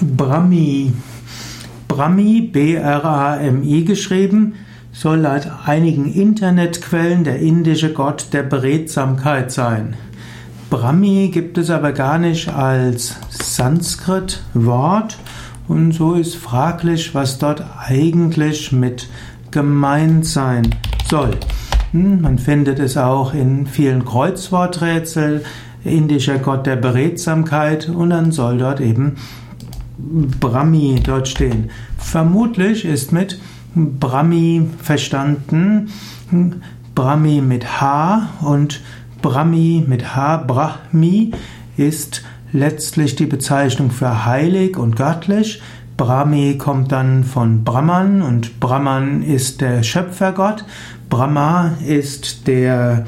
Brahmi. Brahmi, B-R-A-M-I geschrieben, soll laut einigen Internetquellen der indische Gott der Beredsamkeit sein. Brahmi gibt es aber gar nicht als Sanskrit-Wort und so ist fraglich, was dort eigentlich mit gemeint sein soll. Hm, man findet es auch in vielen Kreuzworträtseln, indischer Gott der Beredsamkeit und dann soll dort eben Brahmi dort stehen. Vermutlich ist mit Brahmi verstanden Brahmi mit H und Brahmi mit H, Brahmi ist letztlich die Bezeichnung für heilig und göttlich. Brahmi kommt dann von Brahman und Brahman ist der Schöpfergott. Brahma ist der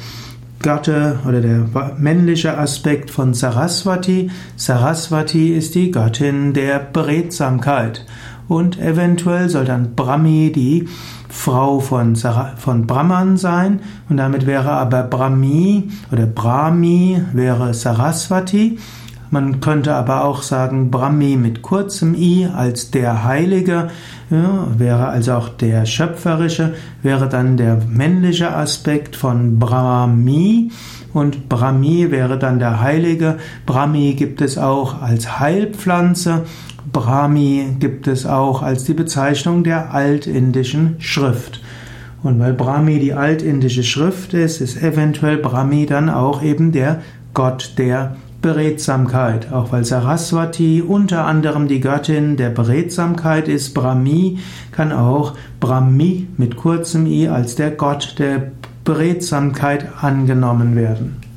Götter oder der männliche Aspekt von Saraswati. Saraswati ist die Göttin der Beredsamkeit. Und eventuell soll dann Brahmi die Frau von, von Brahman sein. Und damit wäre aber Brahmi oder Brahmi wäre Saraswati. Man könnte aber auch sagen Brahmi mit kurzem i als der Heilige, ja, wäre also auch der Schöpferische, wäre dann der männliche Aspekt von Brahmi und Brahmi wäre dann der Heilige. Brahmi gibt es auch als Heilpflanze. Brahmi gibt es auch als die Bezeichnung der altindischen Schrift. Und weil Brahmi die altindische Schrift ist, ist eventuell Brahmi dann auch eben der Gott der Beredsamkeit, auch weil Saraswati unter anderem die Göttin der Beredsamkeit ist, Brahmi kann auch Brahmi mit kurzem i als der Gott der Beredsamkeit angenommen werden.